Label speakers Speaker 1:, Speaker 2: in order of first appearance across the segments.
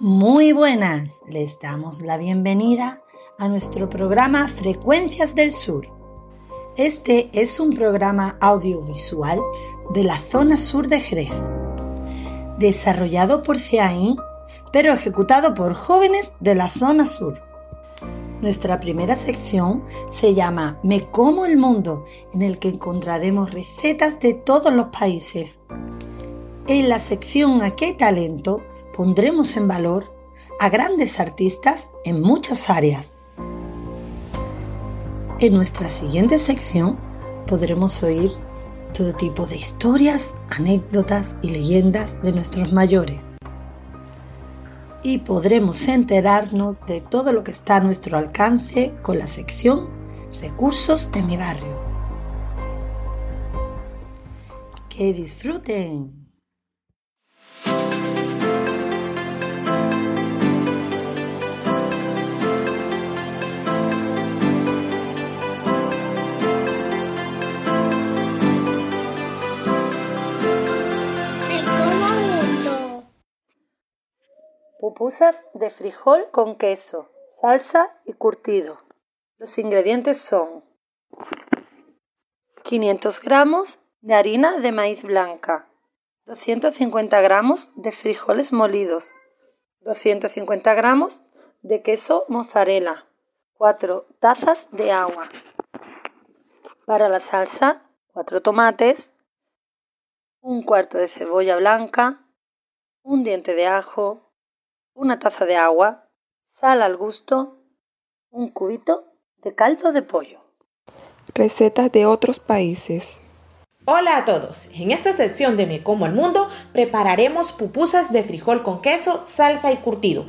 Speaker 1: Muy buenas, les damos la bienvenida a nuestro programa Frecuencias del Sur. Este es un programa audiovisual de la zona sur de Jerez, desarrollado por CEAIN, pero ejecutado por jóvenes de la zona sur. Nuestra primera sección se llama Me como el mundo, en el que encontraremos recetas de todos los países. En la sección Aquí hay talento pondremos en valor a grandes artistas en muchas áreas. En nuestra siguiente sección podremos oír todo tipo de historias, anécdotas y leyendas de nuestros mayores y podremos enterarnos de todo lo que está a nuestro alcance con la sección Recursos de mi barrio. ¡Que disfruten! Pupusas de frijol con queso, salsa y curtido. Los ingredientes son 500 gramos de harina de maíz blanca, 250 gramos de frijoles molidos, 250 gramos de queso mozzarella, 4 tazas de agua. Para la salsa, 4 tomates, un cuarto de cebolla blanca, un diente de ajo, una taza de agua, sal al gusto, un cubito de caldo de pollo.
Speaker 2: Recetas de otros países.
Speaker 3: Hola a todos. En esta sección de Me como el mundo prepararemos pupusas de frijol con queso, salsa y curtido.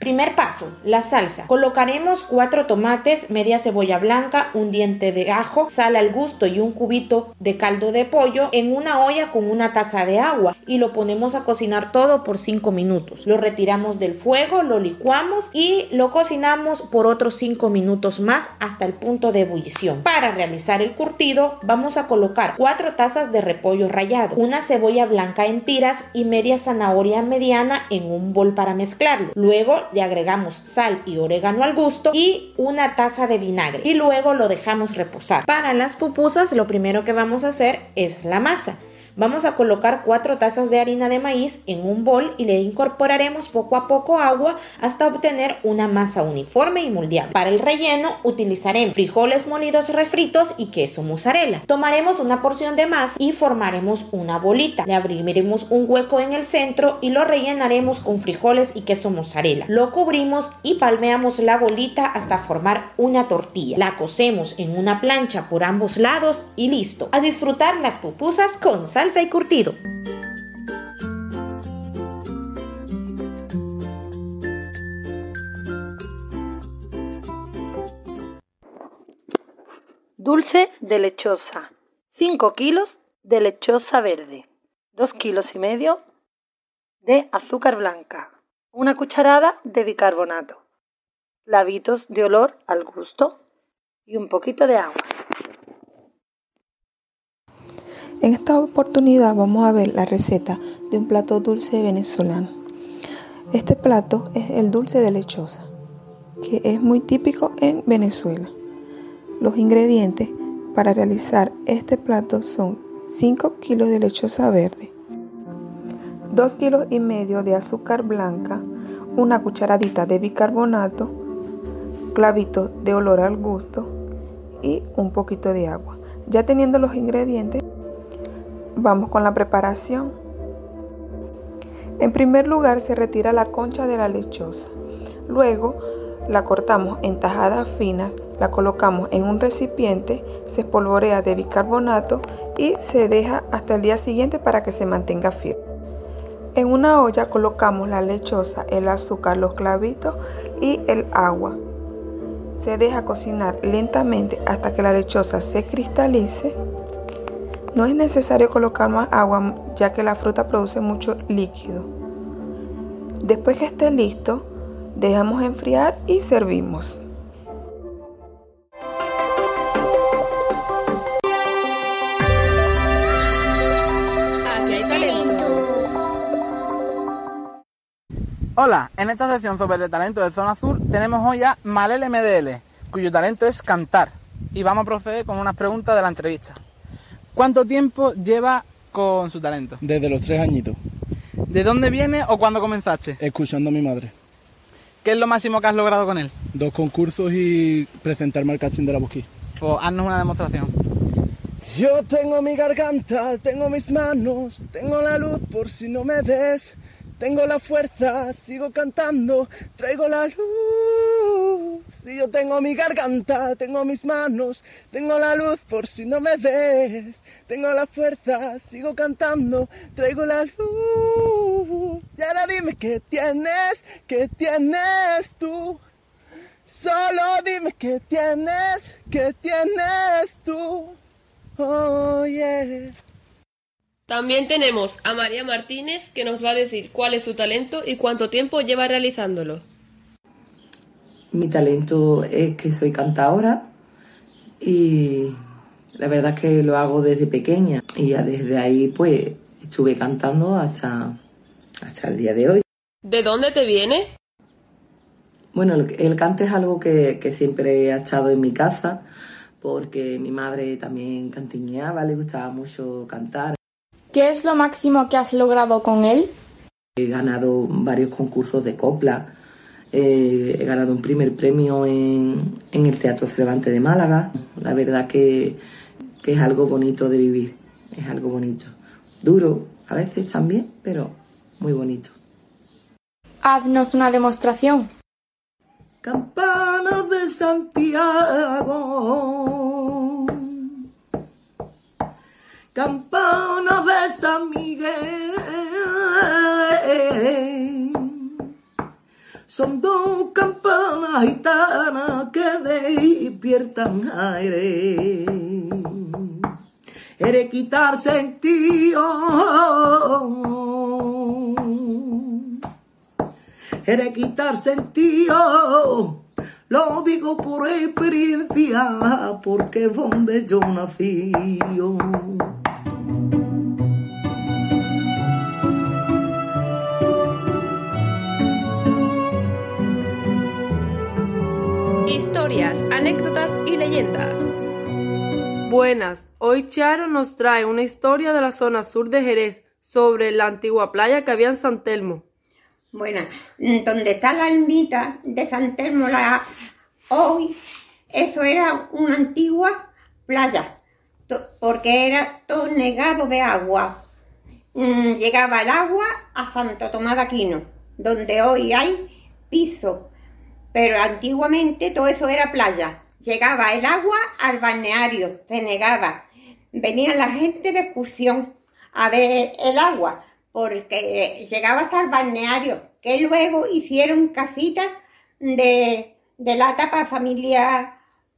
Speaker 3: Primer paso, la salsa. Colocaremos cuatro tomates, media cebolla blanca, un diente de ajo, sal al gusto y un cubito de caldo de pollo en una olla con una taza de agua y lo ponemos a cocinar todo por 5 minutos. Lo retiramos del fuego, lo licuamos y lo cocinamos por otros 5 minutos más hasta el punto de ebullición. Para realizar el curtido vamos a colocar 4 tazas de repollo rallado, una cebolla blanca en tiras y media zanahoria mediana en un bol para mezclarlo. Luego le agregamos sal y orégano al gusto y una taza de vinagre y luego lo dejamos reposar. Para las pupusas lo primero que vamos a hacer es la masa. Vamos a colocar 4 tazas de harina de maíz en un bol y le incorporaremos poco a poco agua hasta obtener una masa uniforme y moldeable. Para el relleno utilizaremos frijoles molidos refritos y queso mozzarella. Tomaremos una porción de masa y formaremos una bolita. Le abriremos un hueco en el centro y lo rellenaremos con frijoles y queso mozzarella. Lo cubrimos y palmeamos la bolita hasta formar una tortilla. La cosemos en una plancha por ambos lados y listo. A disfrutar las pupusas con sal salsa y curtido.
Speaker 1: Dulce de lechosa. 5 kilos de lechosa verde. 2 kilos y medio de azúcar blanca. Una cucharada de bicarbonato. Clavitos de olor al gusto y un poquito de agua.
Speaker 2: En esta oportunidad vamos a ver la receta de un plato dulce venezolano. Este plato es el dulce de lechosa, que es muy típico en Venezuela. Los ingredientes para realizar este plato son 5 kilos de lechosa verde, 2 kilos y medio de azúcar blanca, una cucharadita de bicarbonato, clavitos de olor al gusto y un poquito de agua. Ya teniendo los ingredientes, Vamos con la preparación. En primer lugar se retira la concha de la lechosa. Luego la cortamos en tajadas finas, la colocamos en un recipiente, se espolvorea de bicarbonato y se deja hasta el día siguiente para que se mantenga firme. En una olla colocamos la lechosa, el azúcar, los clavitos y el agua. Se deja cocinar lentamente hasta que la lechosa se cristalice no es necesario colocar más agua ya que la fruta produce mucho líquido. Después que esté listo, dejamos enfriar y servimos.
Speaker 4: Hola, en esta sección sobre el talento de Zona Azul tenemos hoy a Malele MDL, cuyo talento es cantar. Y vamos a proceder con unas preguntas de la entrevista. ¿Cuánto tiempo lleva con su talento?
Speaker 5: Desde los tres añitos,
Speaker 4: ¿De dónde viene o cuándo comenzaste?
Speaker 5: escuchando a mi madre.
Speaker 4: ¿Qué es lo máximo que has logrado con él?
Speaker 5: Dos concursos y presentarme al casting de la Busquí.
Speaker 4: Pues haznos una demostración.
Speaker 5: Yo tengo mi garganta, tengo mis manos, tengo la luz por si no me ves, tengo la fuerza, sigo cantando, traigo la luz. Si yo tengo mi garganta, tengo mis manos, tengo la luz por si no me ves, tengo la fuerza, sigo cantando, traigo la luz. Y ahora dime qué tienes, qué tienes tú. Solo dime qué tienes, qué tienes tú. Oh, yeah.
Speaker 6: También tenemos a María Martínez que nos va a decir cuál es su talento y cuánto tiempo lleva realizándolo.
Speaker 7: Mi talento es que soy cantadora y la verdad es que lo hago desde pequeña y ya desde ahí pues estuve cantando hasta, hasta el día de hoy.
Speaker 6: ¿De dónde te viene?
Speaker 7: Bueno, el, el cante es algo que, que siempre ha estado en mi casa porque mi madre también cantineaba, le gustaba mucho cantar.
Speaker 8: ¿Qué es lo máximo que has logrado con él?
Speaker 7: He ganado varios concursos de copla. Eh, he ganado un primer premio en, en el Teatro Cervantes de Málaga. La verdad que, que es algo bonito de vivir. Es algo bonito. Duro a veces también, pero muy bonito.
Speaker 8: Haznos una demostración.
Speaker 7: Campanas de Santiago, campanas de San Miguel, son dos campanas gitanas que despiertan aire. Eres quitar sentido era quitar sentido. Lo digo por experiencia, porque es donde yo nací.
Speaker 6: Historias, anécdotas y leyendas.
Speaker 9: Buenas, hoy Charo nos trae una historia de la zona sur de Jerez sobre la antigua playa que había en San Telmo.
Speaker 10: Bueno, mm, donde está la ermita de San Telmo la, hoy, eso era una antigua playa, to- porque era todo negado de agua. Mm, Llegaba el agua a Santo Tomás de Aquino, donde hoy hay piso, pero antiguamente todo eso era playa. Llegaba el agua al balneario, se negaba. Venía la gente de excursión a ver el agua, porque llegaba hasta el balneario, que luego hicieron casitas de, de lata para familias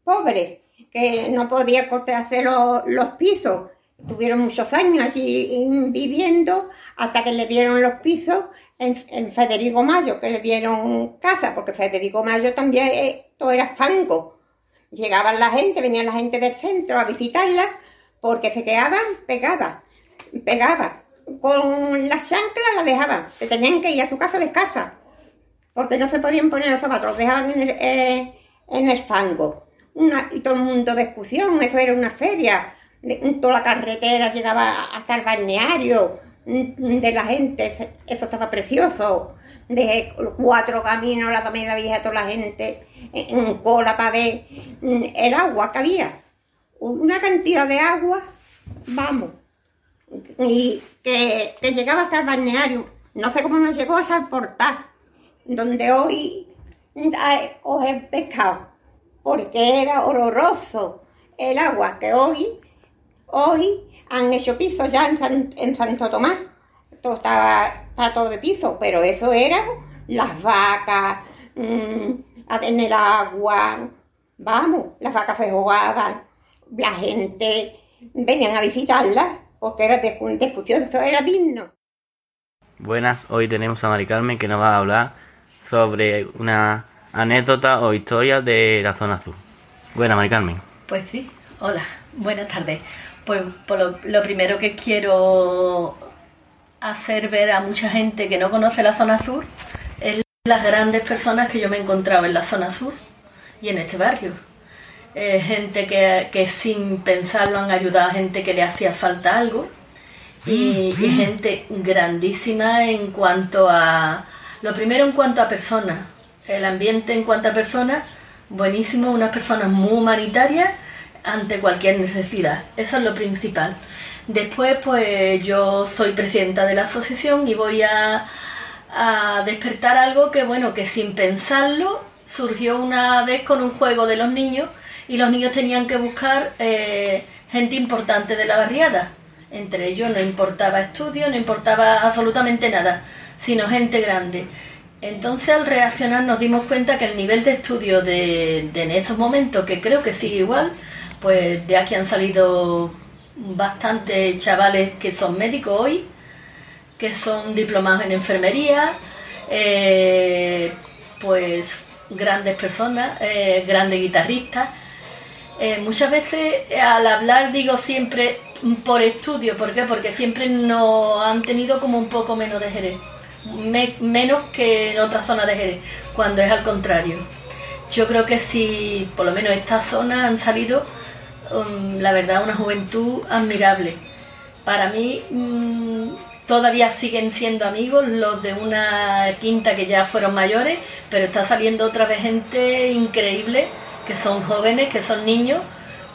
Speaker 10: pobres, que no podía corte hacer los, los pisos. Tuvieron muchos años allí viviendo hasta que le dieron los pisos en, Federico Mayo, que le dieron casa, porque Federico Mayo también eh, todo era fango. Llegaban la gente, venía la gente del centro a visitarla, porque se quedaban pegadas, pegadas. Con las chanclas las dejaban, que tenían que ir a su casa descalza, porque no se podían poner los zapatos, los dejaban en el, eh, fango. Y todo el mundo de excursión, eso era una feria, de, toda la carretera llegaba hasta el balneario de la gente, eso estaba precioso. De cuatro caminos, la comida vieja, toda la gente en cola para ver mm, el agua que había. Una cantidad de agua, vamos, y que, llegaba hasta el balneario. No sé cómo nos llegó hasta el portal, donde hoy coge el pescado, porque era horroroso el agua, que hoy, hoy han hecho piso ya en, San- en Santo Tomás. Todo estaba, está todo de piso, pero eso era las vacas mm, en el agua. Vamos, las vacas se jugaban, la gente venían a visitarlas, porque era de, de excursión, eso era digno.
Speaker 11: Buenas, hoy tenemos a Mari Carmen que nos va a hablar sobre una anécdota o historia de la zona azul. Buenas, Mari Carmen.
Speaker 12: Pues sí, hola, buenas tardes. Pues por lo, primero que quiero hacer ver a mucha gente que no conoce la zona sur es Las grandes personas que yo me he encontrado en la zona sur y en este barrio. Eh, gente que, que, sin pensarlo han ayudado a gente que le hacía falta algo y, y, gente grandísima en cuanto a, lo primero en cuanto a personas, el ambiente en cuanto a personas, buenísimo, unas personas muy humanitarias ante cualquier necesidad, eso es lo principal. Después pues yo soy presidenta de la asociación y voy a, despertar algo que bueno, que sin pensarlo surgió una vez con un juego de los niños y los niños tenían que buscar eh, gente importante de la barriada. Entre ellos no importaba estudio, no importaba absolutamente nada, sino gente grande. Entonces al reaccionar nos dimos cuenta que el nivel de estudio de, de en esos momentos, que creo que sigue igual, pues de aquí han salido bastantes chavales que son médicos hoy, que son diplomados en enfermería, eh, pues grandes personas, eh, grandes guitarristas. Eh, muchas veces al hablar digo siempre por estudio, ¿por qué? Porque siempre nos han tenido como un poco menos de Jerez, menos que en otras zonas de Jerez, cuando es al contrario. Yo creo que si por lo menos esta zona han salido, um, la verdad, una juventud admirable. Para mí mm, todavía siguen siendo amigos los de una quinta que ya fueron mayores, pero está saliendo otra vez gente increíble, que son jóvenes, que son niños,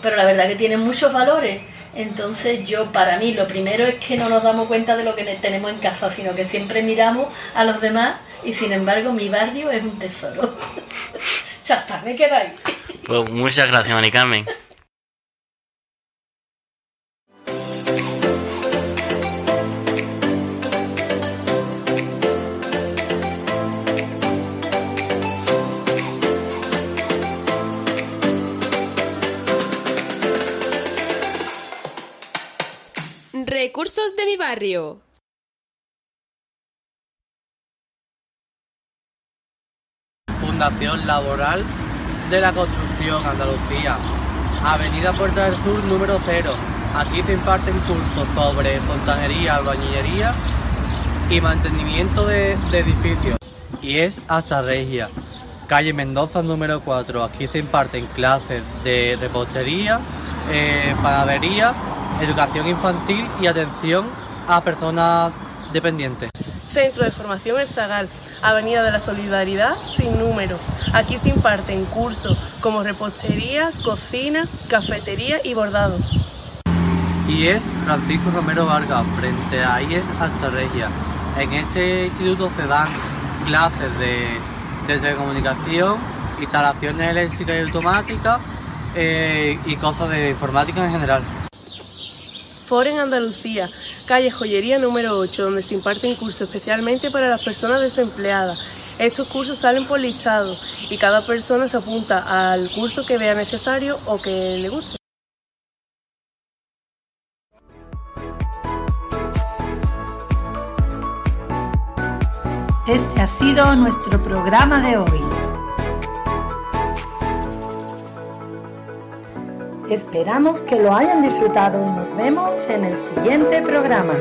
Speaker 12: pero la verdad que tienen muchos valores. Entonces yo para mí lo primero es que no nos damos cuenta de lo que tenemos en casa, sino que siempre miramos a los demás y sin embargo mi barrio es un tesoro. ya está, me quedo ahí.
Speaker 11: Pues muchas gracias, Mari Carmen.
Speaker 6: Recursos de mi barrio.
Speaker 13: Fundación Laboral de la Construcción Andalucía. Avenida Puerta del Sur número 0. Aquí se imparten cursos sobre fontanería, albañilería y mantenimiento de, edificios. Y es hasta Regia. Calle Mendoza número 4. Aquí se imparten clases de repostería, eh, panadería educación infantil y atención a personas dependientes.
Speaker 14: Centro de Formación El Zagal, Avenida de la Solidaridad, sin número. Aquí se imparten cursos como repostería, cocina, cafetería y bordado.
Speaker 13: Y es Francisco Romero Vargas, frente a IES Regia. En este instituto se dan clases de, de telecomunicación, instalaciones eléctricas y automáticas eh, y cosas de informática en general.
Speaker 14: Foren Andalucía, calle Joyería número 8, donde se imparten cursos especialmente para las personas desempleadas. Estos cursos salen por listado y cada persona se apunta al curso que vea necesario o que le guste.
Speaker 1: Este ha sido nuestro programa de hoy. Esperamos que lo hayan disfrutado y nos vemos en el siguiente programa.